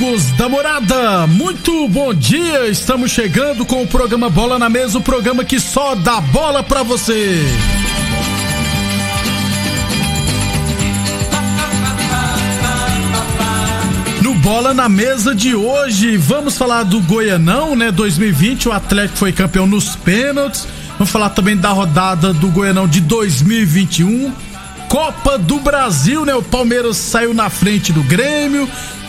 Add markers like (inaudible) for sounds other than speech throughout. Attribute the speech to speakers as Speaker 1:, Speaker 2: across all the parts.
Speaker 1: Amigos da morada, muito bom dia. Estamos chegando com o programa Bola na Mesa o programa que só dá bola pra você. No Bola na Mesa de hoje, vamos falar do Goianão, né? 2020, o Atlético foi campeão nos pênaltis. Vamos falar também da rodada do Goianão de 2021. Copa do Brasil, né? O Palmeiras saiu na frente do Grêmio,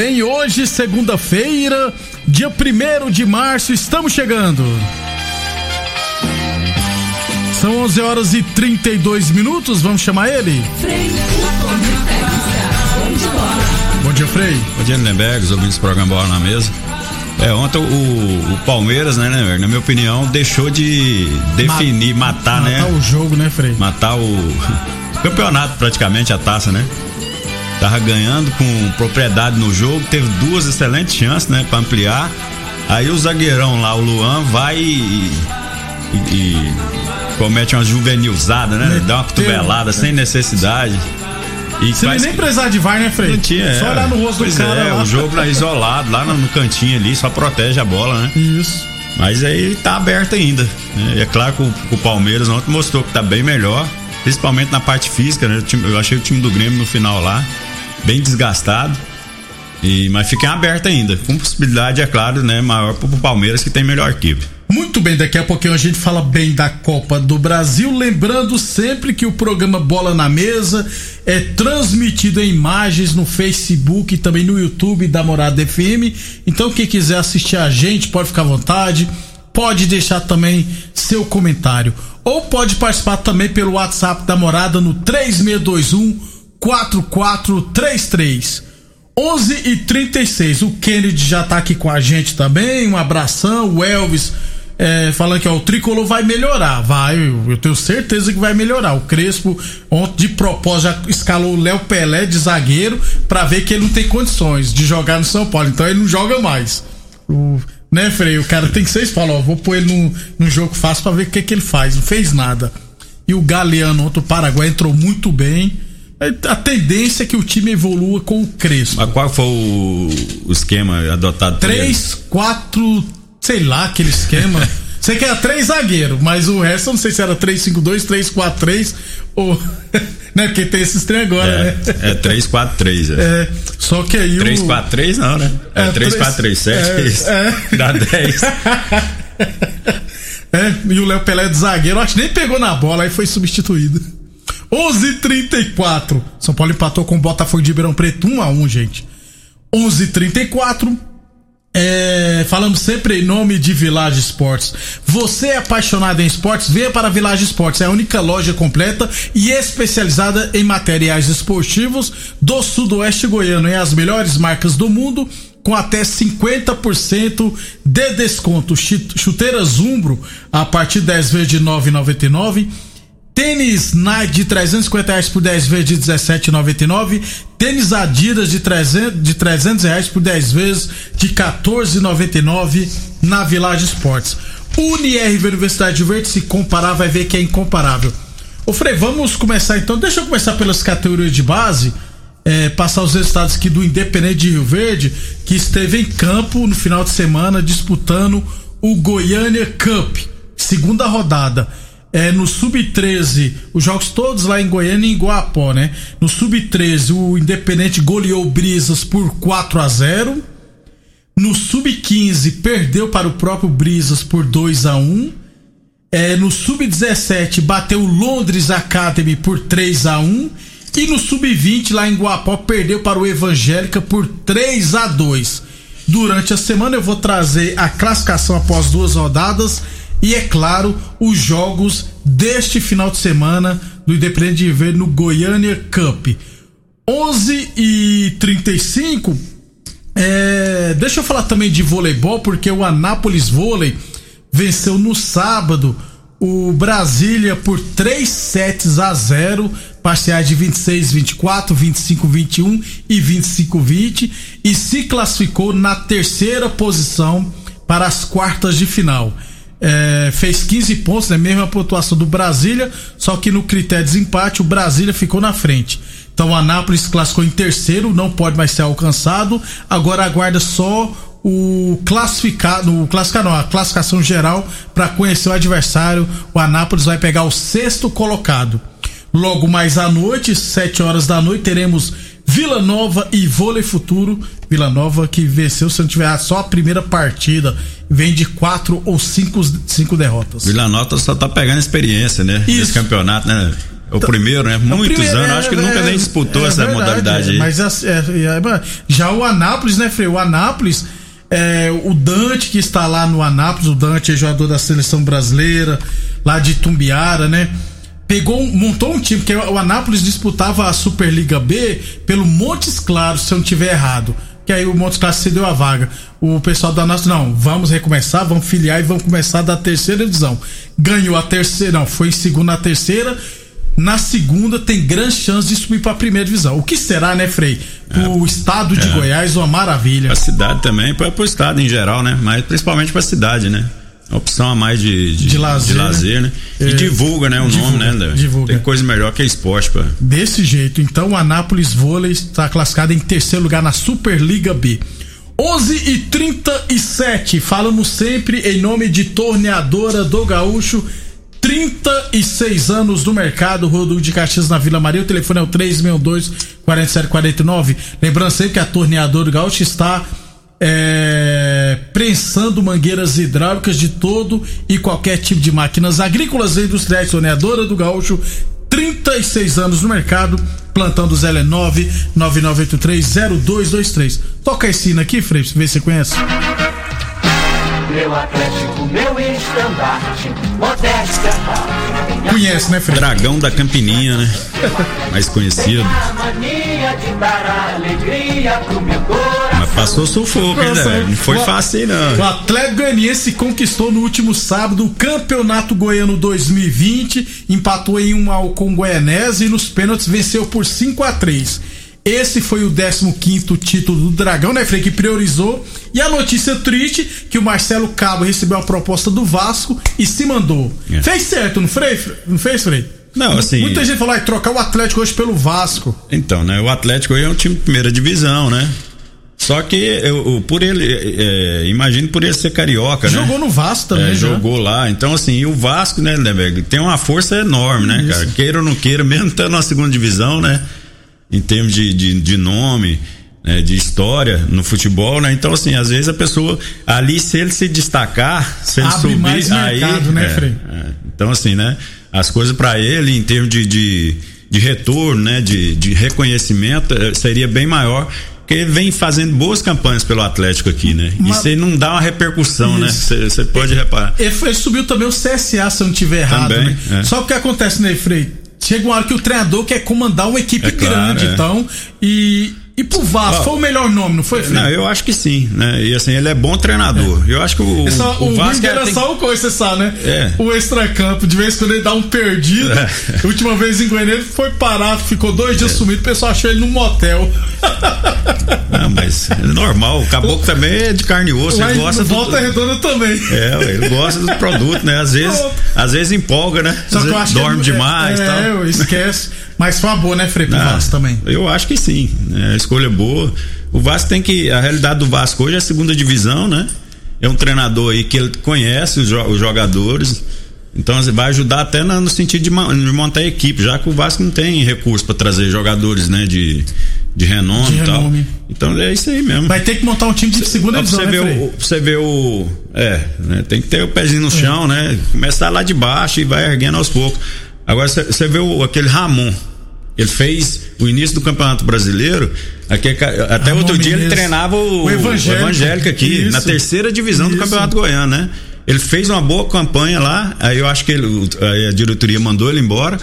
Speaker 1: bem, hoje, segunda-feira, dia 1 de março, estamos chegando. São 11 horas e 32 minutos, vamos chamar ele? Bom dia, Frei.
Speaker 2: Bom dia, Lindenberg, os ouvintes do programa Bola na Mesa. É, ontem o, o Palmeiras, né, né, na minha opinião, deixou de definir,
Speaker 1: Ma-
Speaker 2: matar, né?
Speaker 1: Matar o jogo, né, Frei?
Speaker 2: Matar o (laughs) campeonato, praticamente, a taça, né? Tava ganhando com propriedade no jogo, teve duas excelentes chances, né, pra ampliar. Aí o zagueirão lá, o Luan, vai e, e- e comete uma juvenilzada, né?
Speaker 1: Meteu,
Speaker 2: Dá uma cotovelada sem necessidade. E
Speaker 1: Você
Speaker 2: faz-
Speaker 1: nem precisar de VAR, né, Frei?
Speaker 2: não tinha,
Speaker 1: Só
Speaker 2: é.
Speaker 1: olhar no rosto
Speaker 2: Pois
Speaker 1: do cara
Speaker 2: é,
Speaker 1: lá.
Speaker 2: o jogo lá isolado, lá no, no cantinho ali, só protege a bola, né?
Speaker 1: Isso.
Speaker 2: Mas aí tá aberto ainda. Né? E é claro que o, o Palmeiras ontem mostrou que tá bem melhor, principalmente na parte física, né? Eu achei o time do Grêmio no final lá bem desgastado. E, mas fica em aberto ainda, com possibilidade, é claro, né, maior pro Palmeiras que tem melhor equipe.
Speaker 1: Muito bem, daqui a pouquinho a gente fala bem da Copa do Brasil. Lembrando sempre que o programa Bola na Mesa é transmitido em imagens no Facebook e também no YouTube da Morada FM. Então, quem quiser assistir a gente, pode ficar à vontade. Pode deixar também seu comentário. Ou pode participar também pelo WhatsApp da Morada no 3621 4433. 11 e 36 O Kennedy já tá aqui com a gente também. Um abração. O Elvis é, falando que ó, o tricolor vai melhorar. Vai, eu, tenho certeza que vai melhorar. O Crespo, ontem de propósito, já escalou o Léo Pelé de zagueiro pra ver que ele não tem condições de jogar no São Paulo. Então ele não joga mais. O, né, Frei? O cara tem que ser Paulo. Vou pôr ele num, num jogo fácil pra ver o que, que ele faz. Não fez nada. E o Galeano, outro Paraguai, entrou muito bem. A tendência é que o time evolua com o Crespo.
Speaker 2: Mas qual foi o, o esquema adotado por ele?
Speaker 1: 3, 4, sei lá, aquele esquema. (laughs) Sei que era três zagueiros, mas o resto eu não sei se era 3-5-2, 3-4-3 ou. (laughs) né? Porque tem esses trem agora, né?
Speaker 2: É, é 3-4-3, é.
Speaker 1: É, só que aí o.
Speaker 2: 3-4-3 não, né? É,
Speaker 1: É,
Speaker 2: 3-4-3-7,
Speaker 1: é, é. (laughs)
Speaker 2: Dá 10.
Speaker 1: É, e o Léo Pelé de zagueiro, acho que nem pegou na bola, aí foi substituído. 11:34. São Paulo empatou com o Botafogo de Ribeirão Preto 1 a 1, gente. 11:34. É, falamos sempre em nome de Village Esportes. Você é apaixonado em esportes? Venha para Village Esportes. É a única loja completa e especializada em materiais esportivos do sudoeste goiano. E as melhores marcas do mundo com até 50% de desconto. Chuteiras Umbro a partir de 10 vezes de 9,99. Tênis Nike de 350 reais por 10 vezes de 17,99. Tênis Adidas de 300, de 300 reais por 10 vezes de 14,99 na Village Esportes. UniRV Universidade de Verde, se comparar, vai ver que é incomparável. Ô Frei, vamos começar então. Deixa eu começar pelas categorias de base. é, passar os resultados aqui do Independente de Rio Verde, que esteve em campo no final de semana disputando o Goiânia Cup, segunda rodada. É, no Sub-13, os jogos todos lá em Goiânia e em Guapó, né? No Sub-13, o Independente goleou Brisas por 4 a 0 No Sub-15, perdeu para o próprio Brisas por 2 a 1 é, No Sub-17, bateu Londres Academy por 3 a 1 E no Sub-20, lá em Guapó, perdeu para o Evangélica por 3 a 2 Durante a semana eu vou trazer a classificação após duas rodadas e, é claro, os jogos deste final de semana do Independente de Ver no Goiânia Cup. 11 e 35 é, deixa eu falar também de voleibol, porque o Anápolis Vôlei venceu no sábado o Brasília por 3 sets a 0, parciais de 26 24, 25 21 e 25 20 e se classificou na terceira posição para as quartas de final. É, fez 15 pontos, né? Mesma pontuação do Brasília, só que no critério de desempate o Brasília ficou na frente. Então o Anápolis classificou em terceiro, não pode mais ser alcançado. Agora aguarda só o classificado, o classificado não, a classificação geral para conhecer o adversário. O Anápolis vai pegar o sexto colocado. Logo mais à noite, 7 horas da noite, teremos Vila Nova e Vôlei Futuro. Vila Nova que venceu, se não tiver só a primeira partida, vem de quatro ou cinco, cinco derrotas.
Speaker 2: Vila Nova só tá pegando experiência, né? Isso. Nesse campeonato, né? O então, primeiro, né? É Muitos primeiro, anos, é, acho que é, nunca nem disputou é, essa verdade, modalidade aí.
Speaker 1: Mas já o Anápolis, né, Frei? O Anápolis é, o Dante que está lá no Anápolis, o Dante é jogador da seleção brasileira, lá de Tumbiara, né? Pegou, montou um time, porque o Anápolis disputava a Superliga B pelo Montes Claros, se eu não tiver errado. Que aí o Montes Claros cedeu a vaga. O pessoal do Anápolis, não, vamos recomeçar, vamos filiar e vamos começar da terceira divisão. Ganhou a terceira, não, foi em segunda a terceira na segunda tem grande chance de subir para a primeira divisão. O que será, né, Frei? O é, estado de é. Goiás, uma maravilha.
Speaker 2: A cidade também, para o estado em geral, né? Mas principalmente para a cidade, né? Opção a mais de, de, de lazer, de lazer né? né? E é, divulga, né? O divulga, nome, né? Divulga. Tem coisa melhor que esporte, pá.
Speaker 1: Desse jeito. Então, o Anápolis Vôlei está classificado em terceiro lugar na Superliga B. 11 e 37 falamos sempre em nome de Torneadora do Gaúcho 36 anos no mercado, Rodul de Caxias na Vila Maria. O telefone é o 362 4749. Lembrando sempre que a torneadora Gaúcho está é, prensando mangueiras hidráulicas de todo e qualquer tipo de máquinas agrícolas e industriais. Torneadora do Gaúcho, 36 anos no mercado. Plantão do Zé 9 99830223. Toca a sino aqui, Frei, ver se você conhece
Speaker 3: meu Atlético, meu estandarte, modéstia.
Speaker 1: Conhece, né, Fred?
Speaker 2: Dragão da Campininha, né? Mais conhecido. Mas passou sufoco, hein, né? Não foi fácil, não.
Speaker 1: O Atlético Goianiense conquistou no último sábado o Campeonato Goiano 2020, empatou em 1 ao com Goianese e nos pênaltis venceu por 5 a 3 esse foi o 15 título do Dragão, né, Frei? Que priorizou. E a notícia triste que o Marcelo Cabo recebeu a proposta do Vasco e se mandou. É. Fez certo, não, Frei? não fez, Frei?
Speaker 2: Não, assim.
Speaker 1: Muita gente falou, ah, trocar o Atlético hoje pelo Vasco.
Speaker 2: Então, né? O Atlético hoje é um time de primeira divisão, né? Só que eu, por ele, é, imagino por ele ser carioca,
Speaker 1: jogou né? Jogou no Vasco também, é,
Speaker 2: Jogou lá. Então, assim, o Vasco, né, tem uma força enorme, né, Isso. cara? Queira ou não queira, mesmo estando na segunda divisão, né? Em termos de, de, de nome, né, de história no futebol, né? Então, assim, às vezes a pessoa ali, se ele se destacar, se ele
Speaker 1: Abre
Speaker 2: subir,
Speaker 1: mais
Speaker 2: aí.
Speaker 1: Mercado, né,
Speaker 2: é, é, então, assim, né? As coisas para ele, em termos de, de, de retorno, né? De, de reconhecimento, eh, seria bem maior porque ele vem fazendo boas campanhas pelo Atlético aqui, né? Mas... Isso aí não dá uma repercussão, né? Isso. né? Você pode reparar.
Speaker 1: Ele, ele, subiu também o CSA, se eu não tiver errado, também, né? É. Só o que acontece, né, Frei? Chega uma hora que o treinador quer comandar uma equipe é claro, grande, é. então. E, e pro Vasco, foi o melhor nome, não foi,
Speaker 2: Não, eu acho que sim, né? E assim, ele é bom treinador. É. Eu acho que o,
Speaker 1: só, o, o Vasco. era tem... só o coisa, você sabe, né?
Speaker 2: É.
Speaker 1: O extracampo, de vez em quando ele dá um perdido. É. Última vez em Goiânia ele foi parar, ficou dois dias é. sumido, o pessoal achou ele num motel.
Speaker 2: Não, mas é normal. O caboclo também é de carne e osso. ele gosta
Speaker 1: volta do... redonda também.
Speaker 2: É, ele gosta do produto, né? Às vezes, às vezes empolga, né? Só às que eu acho dorme que ele, demais.
Speaker 1: É,
Speaker 2: tal.
Speaker 1: esquece. Mas foi uma boa, né, Frei, pro ah, Vasco também?
Speaker 2: Eu acho que sim. Né? A escolha é boa. O Vasco tem que. A realidade do Vasco hoje é a segunda divisão, né? É um treinador aí que ele conhece os, os jogadores. Então assim, vai ajudar até no sentido de, montar a equipe, já que o Vasco não tem recurso para trazer jogadores, né, de, de renome de e tal. Então é isso aí mesmo.
Speaker 1: Vai ter que montar um time de segunda divisão,
Speaker 2: você
Speaker 1: né,
Speaker 2: ver o, Você vê o é, né, tem que ter o pezinho no é. chão, né? Começar lá de baixo e vai erguendo aos poucos. Agora você vê o, aquele Ramon, ele fez o início do Campeonato Brasileiro. Aqui, até outro dia ele treinava o, o Evangélico, o Evangélico aqui, Isso. na terceira divisão Isso. do Campeonato Goiano, né? Ele fez uma boa campanha lá, aí eu acho que ele, a diretoria mandou ele embora,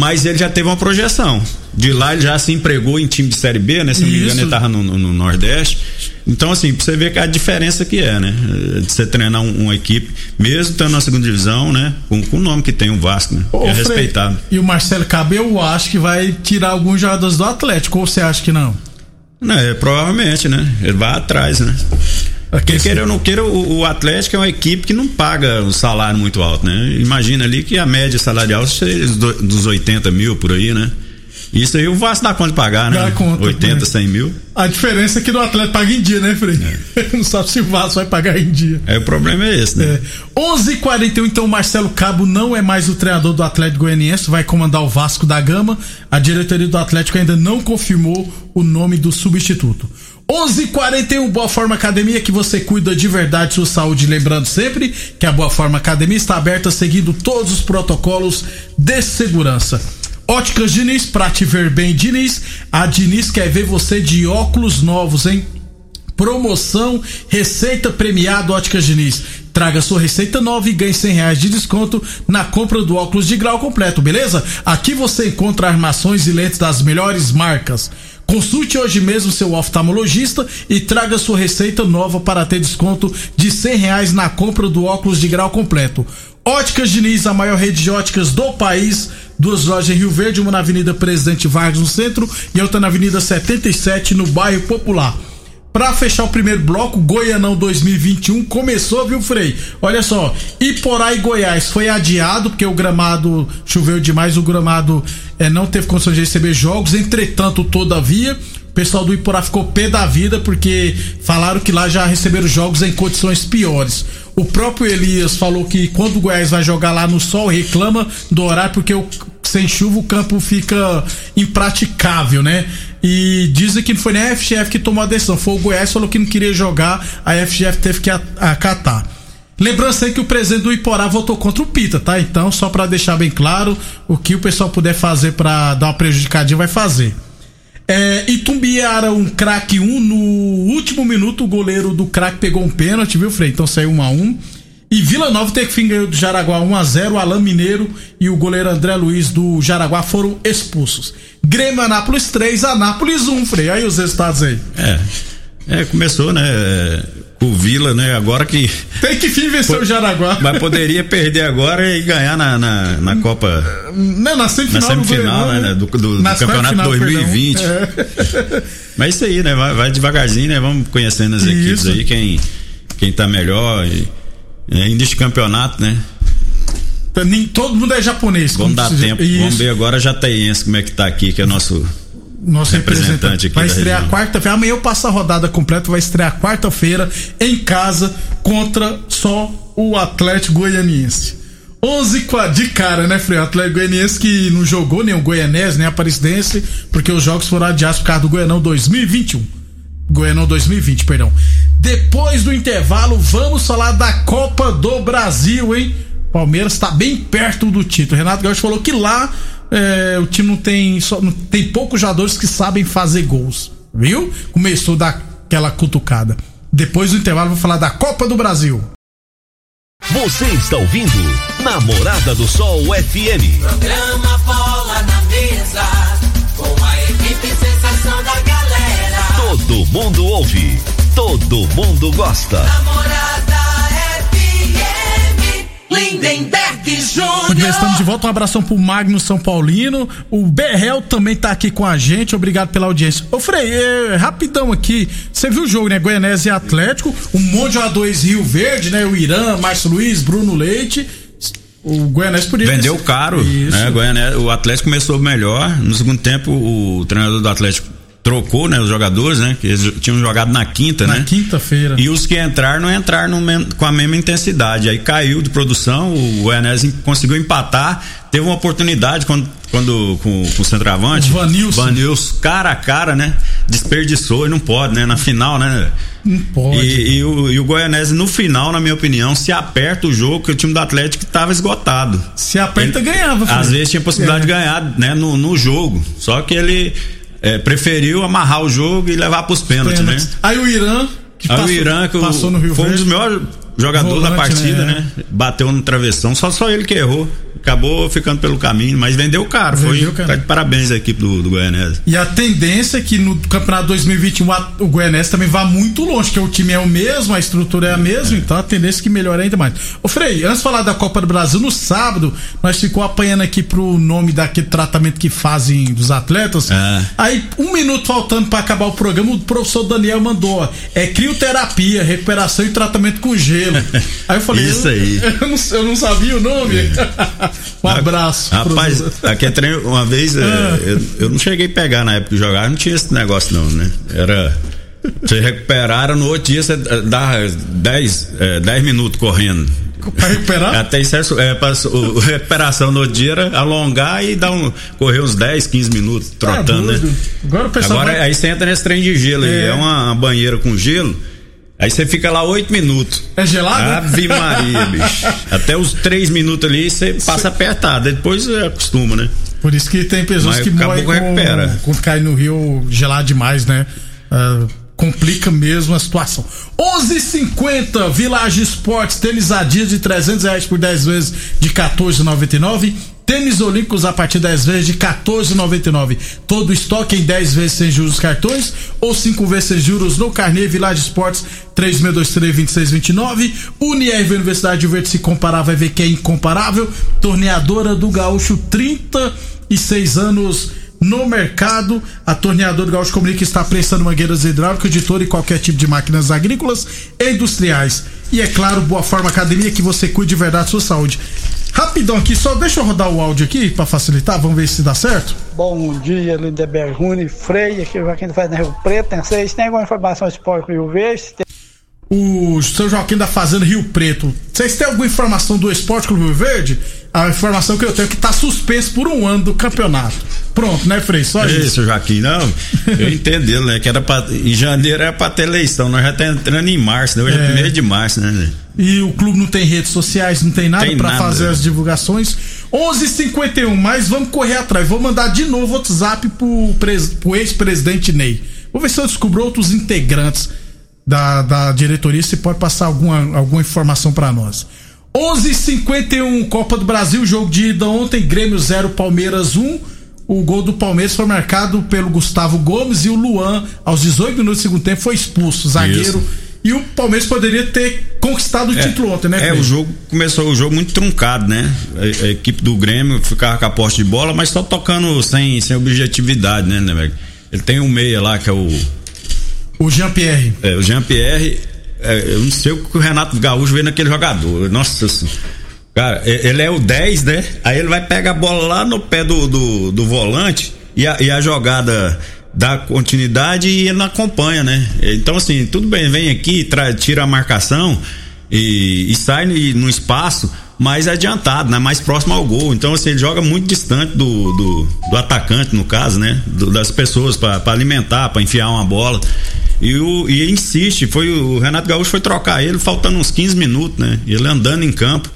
Speaker 2: mas ele já teve uma projeção. De lá ele já se empregou em time de Série B, né? Se não me engano, ele estava no, no, no, Nordeste. Então, assim, pra você ver que a diferença que é, né? De você treinar um, uma equipe, mesmo estando na segunda divisão, né? Com, com, o nome que tem o Vasco, né? Ô, é Frei, respeitado.
Speaker 1: E o Marcelo Cabe, eu acho que vai tirar alguns jogadores do Atlético, ou você acha que não?
Speaker 2: Não, é, provavelmente, né? Ele vai atrás, né? Porque queira ou não queira, o, o, Atlético é uma equipe que não paga um salário muito alto, né? Imagina ali que a média salarial seja dos 80 mil por aí, né? Isso aí o Vasco dá conta de pagar, né? Dá conta. 80, né? 100 mil.
Speaker 1: A diferença é que no Atlético paga em dia, né, Frei? É. (laughs) não sabe se o Vasco vai pagar em dia.
Speaker 2: É, o problema é esse, né?
Speaker 1: É. 11:41 então o Marcelo Cabo não é mais o treinador do Atlético Goianiense, vai comandar o Vasco da Gama. A diretoria do Atlético ainda não confirmou o nome do substituto. 11:41 Boa Forma Academia que você cuida de verdade sua saúde, lembrando sempre que a Boa Forma Academia está aberta seguindo todos os protocolos de segurança. Óticas Diniz, pra te ver bem, Diniz. A Diniz quer ver você de óculos novos, hein? Promoção Receita Premiada Óticas Diniz. Traga sua receita nova e ganhe 100 reais de desconto na compra do óculos de grau completo, beleza? Aqui você encontra armações e lentes das melhores marcas. Consulte hoje mesmo seu oftalmologista e traga sua receita nova para ter desconto de 100 reais na compra do óculos de grau completo. Óticas Diniz, a maior rede de óticas do país. Duas lojas em Rio Verde, uma na Avenida Presidente Vargas no centro e outra na Avenida 77 no bairro Popular. Para fechar o primeiro bloco, Goianão 2021 começou, viu, Frei? Olha só, Iporá e Goiás foi adiado porque o gramado choveu demais, o gramado é, não teve condições de receber jogos. Entretanto, todavia, o pessoal do Iporá ficou pé da vida porque falaram que lá já receberam jogos em condições piores. O próprio Elias falou que quando o Goiás vai jogar lá no sol, reclama do horário porque o, sem chuva o campo fica impraticável, né? E dizem que não foi nem a FGF que tomou a decisão, foi o Goiás que falou que não queria jogar, a FGF teve que acatar. Lembrando aí que o presidente do Iporá votou contra o Pita, tá? Então, só para deixar bem claro, o que o pessoal puder fazer para dar uma prejudicadinha vai fazer. É, Itumbiara um craque 1 um, no último minuto o goleiro do craque pegou um pênalti, viu, Frei? Então saiu 1 um a 1 E Vila Nova tem que fim ganhou do Jaraguá 1 a 0 O Alain Mineiro e o goleiro André Luiz do Jaraguá foram expulsos. Grêmio Anápolis 3, Anápolis 1, Frei. Aí os resultados aí.
Speaker 2: É. É, começou, né? O Vila, né? Agora que.
Speaker 1: Tem que fim vencer o Jaraguá.
Speaker 2: Mas poderia perder agora e ganhar na, na, na Copa.
Speaker 1: Não, na semifinal.
Speaker 2: Na semifinal, do, né? Do, do, do Campeonato final, 2020. É. Mas isso aí, né? Vai, vai, devagarzinho, né? Vamos conhecendo as equipes aí, quem, quem tá melhor. E, é, ainda este campeonato, né?
Speaker 1: Todo mundo é japonês.
Speaker 2: Vamos dar tempo. Isso. Vamos ver agora Jataiense como é que tá aqui, que é nosso
Speaker 1: nosso representante, aqui vai estrear quarta-feira. Amanhã eu passo a rodada completa, vai estrear quarta-feira em casa contra só o Atlético Goianiense. 11 de cara, né, Frei? O Atlético Goianiense que não jogou nem o Goianese, nem a Aparecidense, porque os jogos foram adiados por causa do Goianão 2021. Goianão 2020, perdão. Depois do intervalo, vamos falar da Copa do Brasil, hein? Palmeiras está bem perto do título. Renato Gaúcho falou que lá é, o time não tem só não, tem poucos jogadores que sabem fazer gols, viu? Começou daquela cutucada. Depois do intervalo vou falar da Copa do Brasil.
Speaker 4: Você está ouvindo Namorada do Sol FM.
Speaker 3: Programa Bola na Mesa com a equipe sensação da galera.
Speaker 4: Todo mundo ouve, todo mundo gosta.
Speaker 3: Namorada FM Lindenberg Júnior.
Speaker 1: estamos de volta. Um abração pro Magno São Paulino. O Berrel também tá aqui com a gente. Obrigado pela audiência. Ô, Frei, é, rapidão aqui. Você viu o jogo, né? Goianese e Atlético. Um monte de jogadores Rio Verde, né? O Irã, Márcio Luiz, Bruno Leite. O Goianese podia
Speaker 2: Vendeu caro. Né? Goianese, o Atlético começou melhor. No segundo tempo, o treinador do Atlético trocou, né, os jogadores, né, que eles tinham jogado na quinta,
Speaker 1: Na
Speaker 2: né?
Speaker 1: quinta-feira.
Speaker 2: E os que entraram não entraram mesmo- com a mesma intensidade. Aí caiu de produção, o Goianese conseguiu empatar, teve uma oportunidade quando, quando com, com o centroavante.
Speaker 1: O Vanilson.
Speaker 2: Vanilson, cara a cara, né? Desperdiçou e não pode, né? Na final, né?
Speaker 1: Não pode.
Speaker 2: E, e o, e o Goianese, no final, na minha opinião, se aperta o jogo, que o time do Atlético estava esgotado.
Speaker 1: Se aperta, ganhava.
Speaker 2: Às
Speaker 1: filho.
Speaker 2: vezes tinha possibilidade
Speaker 1: É.
Speaker 2: de ganhar né, no, no jogo. Só que ele é, preferiu amarrar o jogo e levar pros pênaltis, né?
Speaker 1: Pênaltis. Aí o Irã, que
Speaker 2: Aí
Speaker 1: passou,
Speaker 2: o Irã, que o-
Speaker 1: passou no Rio
Speaker 2: foi um
Speaker 1: Verde.
Speaker 2: dos melhores jogadores da
Speaker 1: Volante,
Speaker 2: partida,
Speaker 1: né?
Speaker 2: né? Bateu no travessão, só, só ele que errou. Acabou ficando pelo caminho, mas vendeu caro.
Speaker 1: Vendeu
Speaker 2: foi tá de parabéns à equipe do, do Goianese.
Speaker 1: E a tendência é que no campeonato 2021 a- o Goianese também vá muito longe, que o time é o mesmo, a estrutura é a mesma, então a tendência é que melhore ainda mais. Ô Frei, antes de falar da Copa do Brasil, no sábado, nós ficou apanhando aqui pro nome daquele tratamento que fazem dos atletas.
Speaker 2: É.
Speaker 1: Aí, um minuto faltando pra acabar o programa, o professor Daniel mandou, ó, é crioterapia, recuperação e tratamento com gelo. Aí eu falei,
Speaker 2: Isso
Speaker 1: eu-
Speaker 2: aí. (laughs)
Speaker 1: Eu, não, eu não sabia o nome. (laughs) um abraço.
Speaker 2: Rapaz, aqui é treino, uma vez é, eu, eu não cheguei a pegar na época de jogar, não tinha esse negócio não, né? Era. Você recuperara no outro dia, você dá 10 é, 10 minutos correndo.
Speaker 1: Pra recuperar?
Speaker 2: Até isso é, passou- o- a recuperação no outro dia era alongar e dar um, correr uns 10, 15 minutos trotando,
Speaker 1: Tá doido.
Speaker 2: né?
Speaker 1: Agora
Speaker 2: Agora
Speaker 1: vai-
Speaker 2: aí você entra nesse trem de gelo aí,
Speaker 1: É.
Speaker 2: é uma, uma banheira com gelo. Aí você fica lá 8 minutos.
Speaker 1: É gelado?
Speaker 2: Ave Maria, bicho. (laughs) Até os 3 minutos ali você passa apertado. Depois você acostuma, né?
Speaker 1: Por isso que tem pessoas
Speaker 2: Mas
Speaker 1: que morrem
Speaker 2: que recupera.
Speaker 1: com, quando cai no rio gelado demais, né? Ah, complica mesmo a situação. 11:50 Village Esportes, tênis Adidas de 300 reais por 10 vezes de 14,99. Tênis Olímpicos a partir 10 vezes de 14,99. Todo estoque em 10 vezes sem juros cartões ou 5 vezes sem juros no carnê Village Esportes 3623-2629. Unirv Universidade de Verde se comparar vai ver que é incomparável. Torneadora do Gaúcho 36 anos no mercado. A torneadora do Gaúcho comunica está prestando mangueiras hidráulicas de todo e qualquer tipo de máquinas agrícolas e industriais. E é claro, Boa Forma Academia que você cuide de verdade da sua saúde. Rapidão aqui, só deixa eu rodar o áudio aqui para facilitar, vamos ver se dá certo.
Speaker 5: Bom dia, Lindeberg Rune, Freire, aqui é quem faz na Rio Preto. Tem, vocês têm alguma informação Esporte Rio Verde? Tem-
Speaker 1: o seu Joaquim da Fazenda Rio Preto. Vocês têm alguma informação do Esporte Clube Verde? A informação que eu tenho é que tá suspenso por um ano do campeonato. Pronto, né, Frei? Só isso.
Speaker 2: Isso, Joaquim, não. Eu (laughs) entendo, né? Que era pra, em janeiro era pra ter eleição. Nós já estamos entrando em março, né? Hoje é,
Speaker 1: É.
Speaker 2: primeiro de março, né?
Speaker 1: E o clube não tem redes sociais, não tem nada
Speaker 2: nada.
Speaker 1: fazer as divulgações. 11:51, mas vamos correr atrás. Vou mandar de novo o WhatsApp pro, pro ex-presidente Ney. Vou ver se eu descubro outros integrantes da, da diretoria se pode passar alguma, alguma informação pra nós. 11:51 Copa do Brasil, jogo de ida ontem, Grêmio 0, Palmeiras 1. O gol do Palmeiras foi marcado pelo Gustavo Gomes e o Luan, aos 18 minutos do segundo tempo, foi expulso. Zagueiro.
Speaker 2: Isso.
Speaker 1: E o Palmeiras poderia ter conquistado o título ontem, né,
Speaker 2: É,
Speaker 1: Fred?
Speaker 2: o jogo começou o jogo muito truncado, né? A, a equipe do Grêmio ficava com a posse de bola, mas só tocando sem, sem objetividade, né, né? Ele tem um meia lá que é o,
Speaker 1: O Jean-Pierre.
Speaker 2: é, o Jean-Pierre. é, eu não sei o que o Renato Gaúcho vê naquele jogador. Nossa senhora. Cara, ele é o 10, né? Aí ele vai pegar a bola lá no pé do, do, do volante e a, e a jogada dá continuidade e ele não acompanha, né? Então, assim, tudo bem, vem aqui, tira a marcação e, e sai no espaço mais adiantado, né? Mais próximo ao gol. Então, assim, ele joga muito distante do, do, do atacante, no caso, né? Do- das pessoas para alimentar, para enfiar uma bola. E, o, e insiste, foi o Renato Gaúcho foi trocar ele faltando uns 15 minutos, né? Ele andando em campo.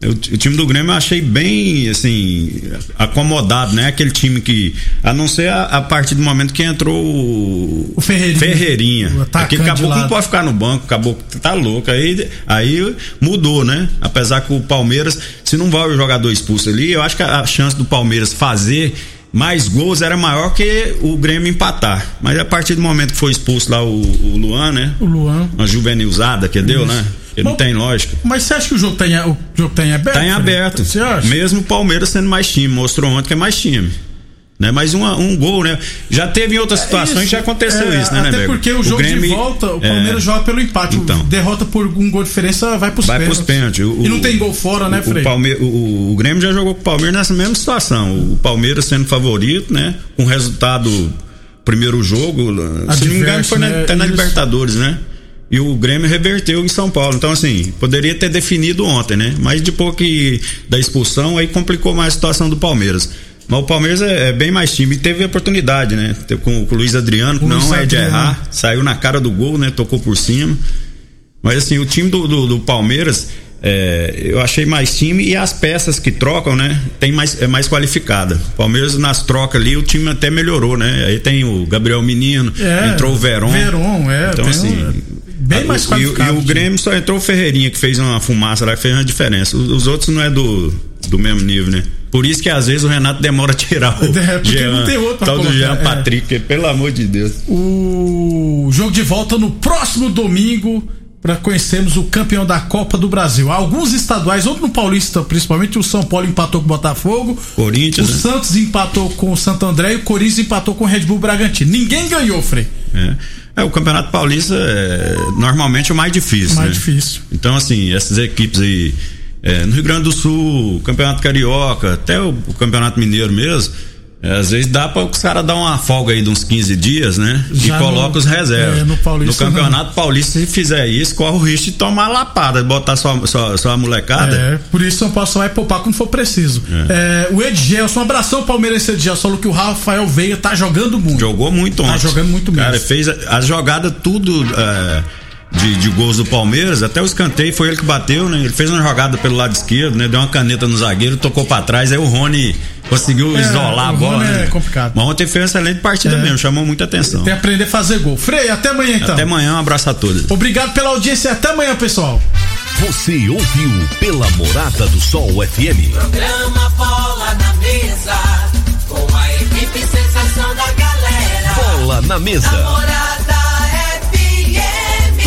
Speaker 2: O time do Grêmio eu achei bem, assim, acomodado, né? Aquele time que, a não ser a, a partir do momento que entrou o,
Speaker 1: O Ferreirinha.
Speaker 2: Ferreirinha.
Speaker 1: O
Speaker 2: Aquele caboclo não pode ficar no banco, acabou tá louco. Aí, aí mudou, né? Apesar que o Palmeiras, se não vai o jogador expulso ali, eu acho que a, a chance do Palmeiras fazer mais gols era maior que o Grêmio empatar. Mas a partir do momento que foi expulso lá o, o Luan, né?
Speaker 1: O Luan.
Speaker 2: Uma juvenilzada que deu, né? Que não tem lógica.
Speaker 1: Mas você acha que o jogo tá em, o jogo tá em aberto?
Speaker 2: Tá em
Speaker 1: Fred?
Speaker 2: aberto.
Speaker 1: Você acha?
Speaker 2: Mesmo o Palmeiras sendo mais time. Mostrou ontem que é mais time. Né? Mas uma- um gol, né? Já teve em outras situações,
Speaker 1: Isso.
Speaker 2: já aconteceu
Speaker 1: É,
Speaker 2: isso, né,
Speaker 1: Até
Speaker 2: né,
Speaker 1: porque o jogo de
Speaker 2: Grêmio-
Speaker 1: volta, o
Speaker 2: é,
Speaker 1: Palmeiras joga pelo empate. O
Speaker 2: Então.
Speaker 1: derrota por um gol de diferença vai pros
Speaker 2: Vai
Speaker 1: pênaltis.
Speaker 2: pros pênaltis. O-
Speaker 1: E não
Speaker 2: o-
Speaker 1: tem gol fora, né,
Speaker 2: o,
Speaker 1: Frei?
Speaker 2: Palme- o, o Grêmio já jogou com o Palmeiras nessa mesma situação. O Palmeiras sendo favorito, né? Com resultado primeiro jogo, se não me engano, foi na,
Speaker 1: né?
Speaker 2: até na. Libertadores, né? E o Grêmio reverteu em São Paulo. Então, assim, poderia ter definido ontem, né? Mas depois que da expulsão, aí complicou mais a situação do Palmeiras. Mas o Palmeiras é, é bem mais time. E teve oportunidade, né? Com, com o Luiz Adriano, que não é de errar. Saiu na cara do gol, né? Tocou por cima. Mas assim, o time do, do, do Palmeiras, é, eu achei mais time e as peças que trocam, né? Tem mais, é mais qualificada. O Palmeiras nas trocas ali, o time até melhorou, né? Aí tem o Gabriel Menino,
Speaker 1: É,
Speaker 2: entrou o Veron.
Speaker 1: Veron, é,
Speaker 2: Então assim.
Speaker 1: um- bem mais
Speaker 2: e- e,
Speaker 1: qualificado,
Speaker 2: E, o. Grêmio só entrou o Ferreirinha, que fez uma fumaça lá, que fez uma diferença. Os, os outros não é do, do mesmo nível, né? Por isso que às vezes o Renato demora a tirar (laughs) o
Speaker 1: É, porque não tem outro
Speaker 2: tal do Jean
Speaker 1: é.
Speaker 2: Patrick, pelo amor de Deus.
Speaker 1: O jogo de volta no próximo domingo para conhecermos o campeão da Copa do Brasil. Alguns estaduais, outro no Paulista, principalmente o São Paulo empatou com o Botafogo,
Speaker 2: Corinthians,
Speaker 1: o
Speaker 2: né?
Speaker 1: Santos empatou com o Santo André e o Corinthians empatou com o Red Bull Bragantino. Ninguém ganhou, Frei.
Speaker 2: É. É, o Campeonato Paulista é normalmente o mais difícil.
Speaker 1: Mais
Speaker 2: né?
Speaker 1: difícil.
Speaker 2: Então, assim, essas equipes aí, é, no Rio Grande do Sul, Campeonato Carioca, até o, o Campeonato Mineiro mesmo, às vezes dá para os caras dar uma folga aí de uns 15 dias, né?
Speaker 1: Já
Speaker 2: e coloca
Speaker 1: no-
Speaker 2: os reservas.
Speaker 1: é, no Paulista,
Speaker 2: no Campeonato Paulista, se fizer isso, corre o risco de tomar lapada, botar só, só, só a molecada.
Speaker 1: É, por isso São Paulo só vai poupar quando for preciso. É, o Edgelson, um abração palmeirense Edgelson, falou que o Rafael Veiga tá jogando muito.
Speaker 2: Jogou muito
Speaker 1: Tá
Speaker 2: ontem.
Speaker 1: jogando muito mesmo.
Speaker 2: Cara, fez a- as jogadas tudo é, de, de gols do Palmeiras, até o escanteio foi ele que bateu, né? Ele fez uma jogada pelo lado esquerdo, né? Deu uma caneta no zagueiro, tocou pra trás, aí o Rony conseguiu
Speaker 1: É,
Speaker 2: isolar a bola.
Speaker 1: Rony
Speaker 2: né?
Speaker 1: é complicado.
Speaker 2: Mas ontem fez uma excelente partida
Speaker 1: É.
Speaker 2: mesmo, chamou muita atenção.
Speaker 1: Tem que aprender a fazer gol. Frei, até amanhã então.
Speaker 2: Até amanhã, um abraço a todos.
Speaker 1: Obrigado pela audiência e até amanhã, pessoal.
Speaker 4: Você ouviu pela Morada do Sol FM.
Speaker 3: Programa Bola na Mesa, com a equipe sensação da galera.
Speaker 4: Bola na mesa.
Speaker 3: FM.